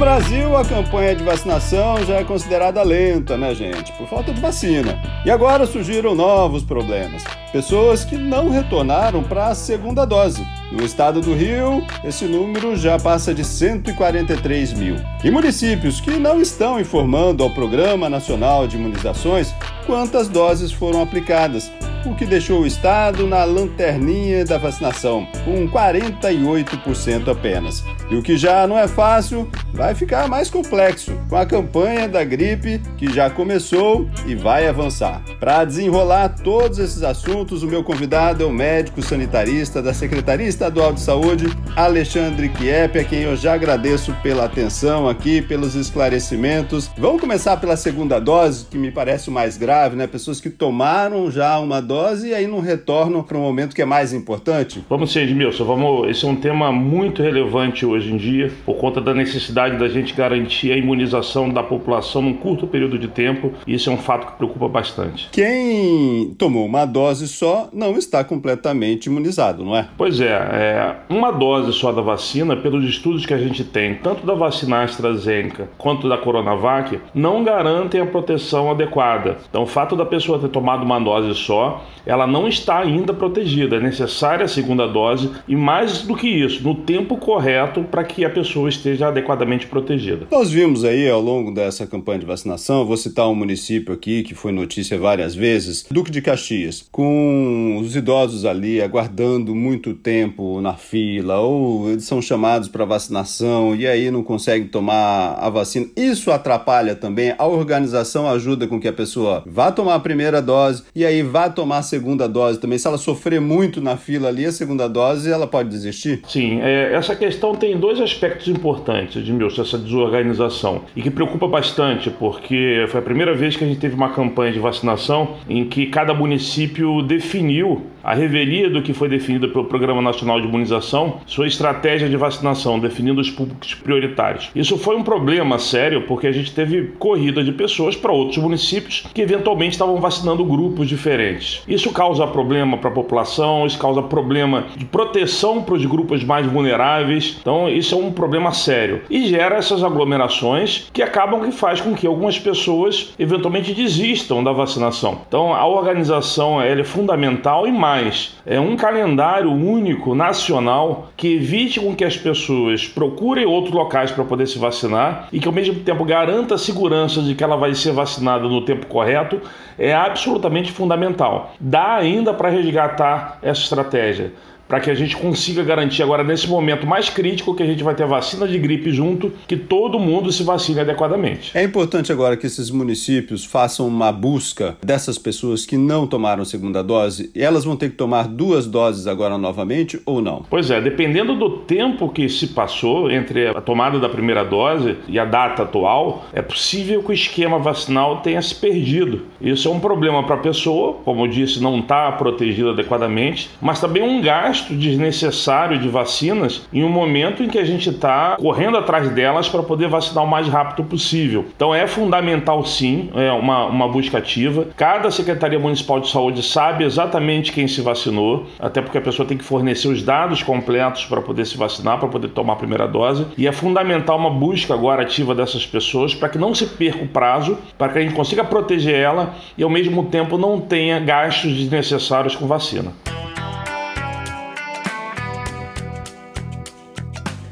Brasil, a campanha de vacinação já é considerada lenta, né, gente? Por falta de vacina. E agora surgiram novos problemas. Pessoas que não retornaram para a segunda dose. No estado do Rio, esse número já passa de 143 mil. E municípios que não estão informando ao Programa Nacional de Imunizações quantas doses foram aplicadas, o que deixou o estado na lanterninha da vacinação, com 48% apenas. E o que já não é fácil, vai ficar mais complexo com a campanha da gripe que já começou e vai avançar. Para desenrolar todos esses assuntos, o meu convidado é o médico sanitarista da Secretaria Estadual de Saúde, Alexandre Kiep, a quem eu já agradeço pela atenção aqui, pelos esclarecimentos. Vamos começar pela segunda dose, que me parece o mais grave, né? Pessoas que tomaram já uma dose e aí não retornam para um momento que é mais importante. Vamos ser, Edmilson, vamos. Esse é um tema muito relevante hoje em dia, por conta da necessidade da gente garantir a imunização da população num curto período de tempo, e isso é um fato que preocupa bastante. Quem tomou uma dose só não está completamente imunizado, não é? Pois é, é uma dose só da vacina, pelos estudos que a gente tem, tanto da vacina AstraZeneca quanto da Coronavac, não garantem a proteção adequada. Então, o fato da pessoa ter tomado uma dose só, ela não está ainda protegida. É necessária a segunda dose e mais do que isso, no tempo correto para que a pessoa esteja adequadamente protegida. Nós vimos aí ao longo dessa campanha de vacinação, vou citar um município aqui que foi notícia várias vezes, Duque de Caxias, com os idosos ali aguardando muito tempo na fila ou eles são chamados para vacinação e aí não conseguem tomar a vacina. Isso atrapalha também. A organização ajuda com que a pessoa vá tomar a primeira dose e aí vá tomar a segunda dose também. Se ela sofrer muito na fila ali, a segunda dose, ela pode desistir? Sim, é, essa questão tem dois aspectos importantes, Essa desorganização, e que preocupa bastante, porque foi a primeira vez que a gente teve uma campanha de vacinação em que cada município definiu a revelia do que foi definido pelo Programa Nacional de Imunização, sua estratégia de vacinação, definindo os públicos prioritários. Isso foi um problema sério porque a gente teve corrida de pessoas para outros municípios que eventualmente estavam vacinando grupos diferentes. Isso causa problema para a população, isso causa problema de proteção para os grupos mais vulneráveis. Então, isso é um problema sério e gera essas aglomerações que acabam que faz com que algumas pessoas eventualmente desistam da vacinação. Então, a organização é fundamental e mais mais. É um calendário único, nacional, que evite com que as pessoas procurem outros locais para poder se vacinar e que ao mesmo tempo garanta a segurança de que ela vai ser vacinada no tempo correto, é absolutamente fundamental. Dá ainda para resgatar essa estratégia para que a gente consiga garantir agora, nesse momento mais crítico, que a gente vai ter vacina de gripe junto, que todo mundo se vacine adequadamente. É importante agora que esses municípios façam uma busca dessas pessoas que não tomaram segunda dose e elas vão ter que tomar duas doses agora novamente ou não? Pois é, dependendo do tempo que se passou entre a tomada da primeira dose e a data atual, é possível que o esquema vacinal tenha se perdido. Isso é um problema para a pessoa, como eu disse, não está protegida adequadamente, mas também um gasto gasto desnecessário de vacinas em um momento em que a gente está correndo atrás delas para poder vacinar o mais rápido possível. Então é fundamental sim, é uma, uma busca ativa. Cada Secretaria Municipal de Saúde sabe exatamente quem se vacinou, até porque a pessoa tem que fornecer os dados completos para poder se vacinar, para poder tomar a primeira dose. E é fundamental uma busca agora ativa dessas pessoas para que não se perca o prazo, para que a gente consiga proteger ela e ao mesmo tempo não tenha gastos desnecessários com vacina.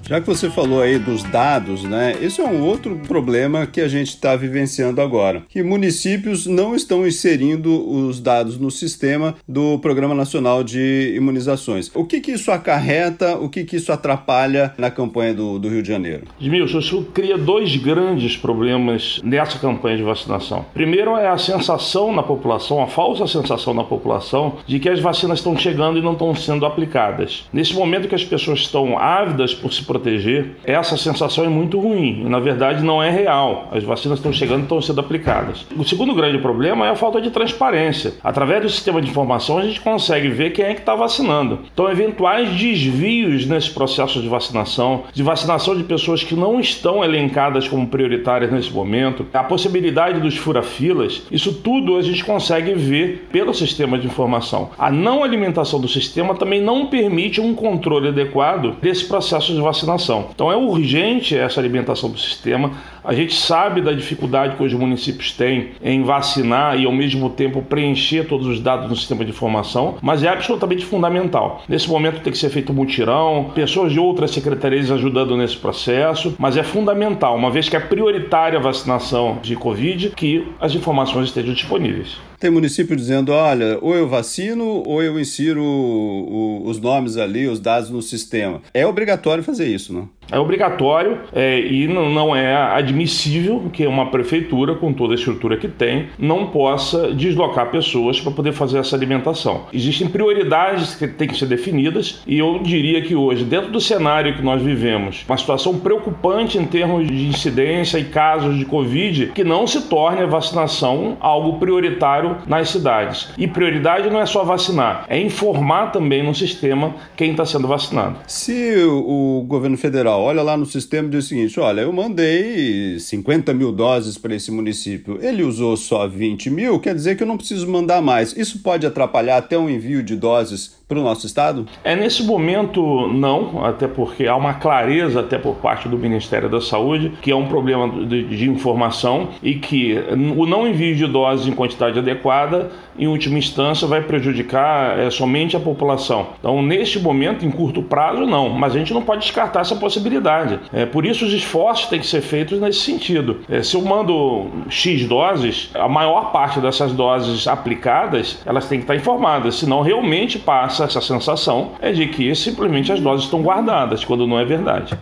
Já que você falou aí dos dados, né? Esse é um outro problema que a gente está vivenciando agora, que municípios não estão inserindo os dados no sistema do Programa Nacional de Imunizações. O que, que isso acarreta, o que, que isso atrapalha na campanha do, do Rio de Janeiro? Edmilson, isso cria dois grandes problemas nessa campanha de vacinação. Primeiro é a sensação na população, a falsa sensação na população de que as vacinas estão chegando e não estão sendo aplicadas. Nesse momento que as pessoas estão ávidas por se proteger, proteger, essa sensação é muito ruim. Na verdade, não é real. As vacinas estão chegando e estão sendo aplicadas. O segundo grande problema é a falta de transparência. Através do sistema de informação, a gente consegue ver quem é que está vacinando. Então, eventuais desvios nesse processo de vacinação, de vacinação de pessoas que não estão elencadas como prioritárias nesse momento, a possibilidade dos fura-filas, isso tudo a gente consegue ver pelo sistema de informação. A não alimentação do sistema também não permite um controle adequado desse processo de vacinação. Então, é urgente essa alimentação do sistema. A gente sabe da dificuldade que os municípios têm em vacinar e ao mesmo tempo preencher todos os dados no sistema de informação, mas é absolutamente fundamental. Nesse momento tem que ser feito um mutirão, pessoas de outras secretarias ajudando nesse processo, mas é fundamental, uma vez que é prioritária a vacinação de Covid, que as informações estejam disponíveis. Tem município dizendo: olha, ou eu vacino ou eu insiro o, o, os nomes ali, os dados no sistema. É obrigatório fazer isso, não? É obrigatório é, e não é admissível que uma prefeitura, com toda a estrutura que tem, não possa deslocar pessoas para poder fazer essa alimentação. Existem prioridades que têm que ser definidas e eu diria que hoje, dentro do cenário que nós vivemos, uma situação preocupante em termos de incidência e casos de Covid, que não se torne a vacinação algo prioritário nas cidades. E prioridade não é só vacinar, é informar também no sistema quem está sendo vacinado. Se o governo federal olha lá no sistema e diz o seguinte: olha, eu mandei 50 mil doses para esse município, ele usou só 20 mil, quer dizer que eu não preciso mandar mais. Isso pode atrapalhar até o envio de doses para o nosso estado? É nesse momento não, até porque há uma clareza até por parte do Ministério da Saúde que é um problema de, de informação e que o não envio de doses em quantidade adequada, em última instância, vai prejudicar é, somente a população. Então, neste momento, em curto prazo, não, mas a gente não pode descartar essa possibilidade. É, por isso, os esforços têm que ser feitos nesse sentido. É, se eu mando X doses, a maior parte dessas doses aplicadas, elas têm que estar informadas, senão realmente passa passa essa sensação é de que simplesmente as doses estão guardadas, quando não é verdade.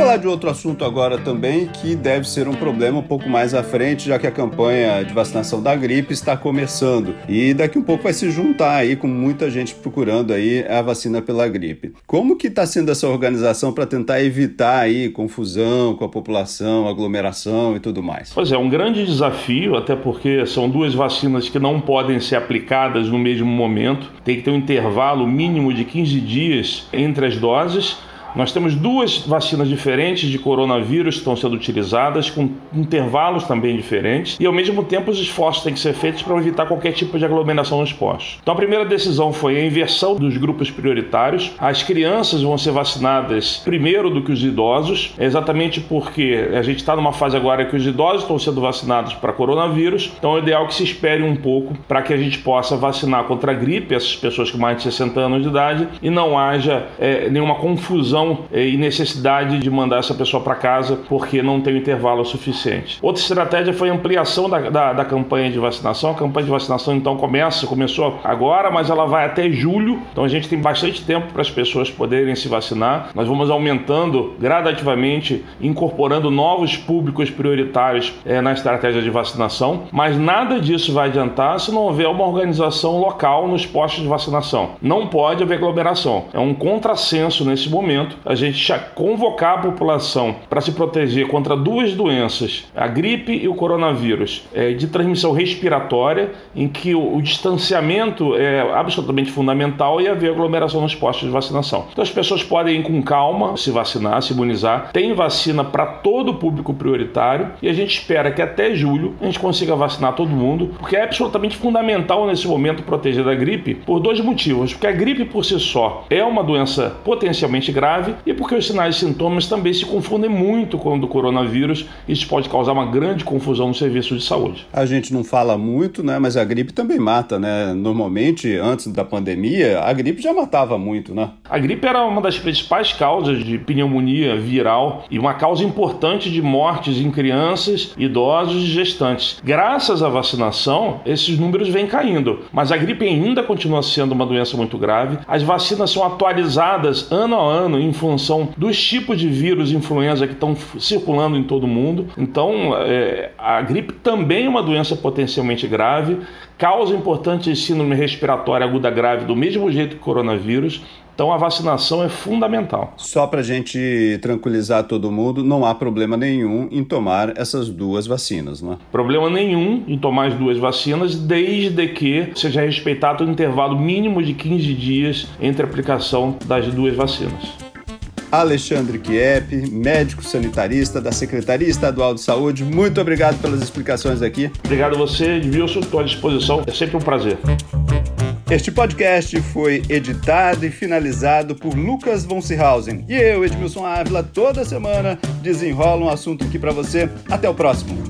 Falar de outro assunto agora também, que deve ser um problema um pouco mais à frente, já que a campanha de vacinação da gripe está começando. E daqui um pouco vai se juntar aí com muita gente procurando aí a vacina pela gripe. Como que está sendo essa organização para tentar evitar aí confusão com a população, aglomeração e tudo mais? Pois é, um grande desafio, até porque são duas vacinas que não podem ser aplicadas no mesmo momento. Tem que ter um intervalo mínimo de 15 dias entre as doses nós temos duas vacinas diferentes de coronavírus que estão sendo utilizadas, com intervalos também diferentes, e ao mesmo tempo os esforços têm que ser feitos para evitar qualquer tipo de aglomeração nos postos. Então a primeira decisão foi a inversão dos grupos prioritários. As crianças vão ser vacinadas primeiro do que os idosos, exatamente porque a gente está numa fase agora que os idosos estão sendo vacinados para coronavírus, então é ideal que se espere um pouco para que a gente possa vacinar contra a gripe essas pessoas com mais de 60 anos de idade e não haja é, nenhuma confusão confusão eh, e necessidade de mandar essa pessoa para casa porque não tem o intervalo suficiente. Outra estratégia foi a ampliação da, da, da, campanha de vacinação. A campanha de vacinação então começa, começou agora, mas ela vai até julho. Então a gente tem bastante tempo para as pessoas poderem se vacinar. Nós vamos aumentando gradativamente, incorporando novos públicos prioritários é, na estratégia de vacinação. Mas nada disso vai adiantar se não houver uma organização local nos postos de vacinação. Não pode haver aglomeração. É um contrassenso nesse momento momento, a gente convocar a população para se proteger contra duas doenças, a gripe e o coronavírus, é, de transmissão respiratória, em que o, o, distanciamento é absolutamente fundamental e haver aglomeração nos postos de vacinação. Então as pessoas podem ir com calma se vacinar, se imunizar. Tem vacina para todo o público prioritário e a gente espera que até julho a gente consiga vacinar todo mundo, porque é absolutamente fundamental nesse momento proteger da gripe por dois motivos. Porque a gripe por si só é uma doença potencialmente grave grave e porque os sinais e sintomas também se confundem muito com o do coronavírus. Isso pode causar uma grande confusão no serviço de saúde. A gente não fala muito, né? Mas a gripe também mata, né? Normalmente, antes da pandemia, a gripe já matava muito, né? A gripe era uma das principais causas de pneumonia viral e uma causa importante de mortes em crianças, idosos e gestantes. Graças à vacinação, esses números vêm caindo, mas a gripe ainda continua sendo uma doença muito grave. As vacinas são atualizadas ano a ano em em função dos tipos de vírus influenza que estão circulando em todo o mundo. Então, é, a gripe também é uma doença potencialmente grave, causa importante síndrome respiratória aguda grave do mesmo jeito que o coronavírus. Então a vacinação é fundamental. Só para a gente tranquilizar todo mundo, não há problema nenhum em tomar essas duas vacinas, não é? Problema nenhum em tomar as duas vacinas, desde que seja respeitado o intervalo mínimo de 15 dias entre a aplicação das duas vacinas. Alexandre Kiep, médico sanitarista da Secretaria Estadual de Saúde. Muito obrigado pelas explicações aqui. Obrigado a você, Edmilson. Estou à disposição. É sempre um prazer. Este podcast foi editado e finalizado por Lucas von Seehausen. E eu, Edmilson Ávila, toda semana desenrola um assunto aqui para você. Até o próximo.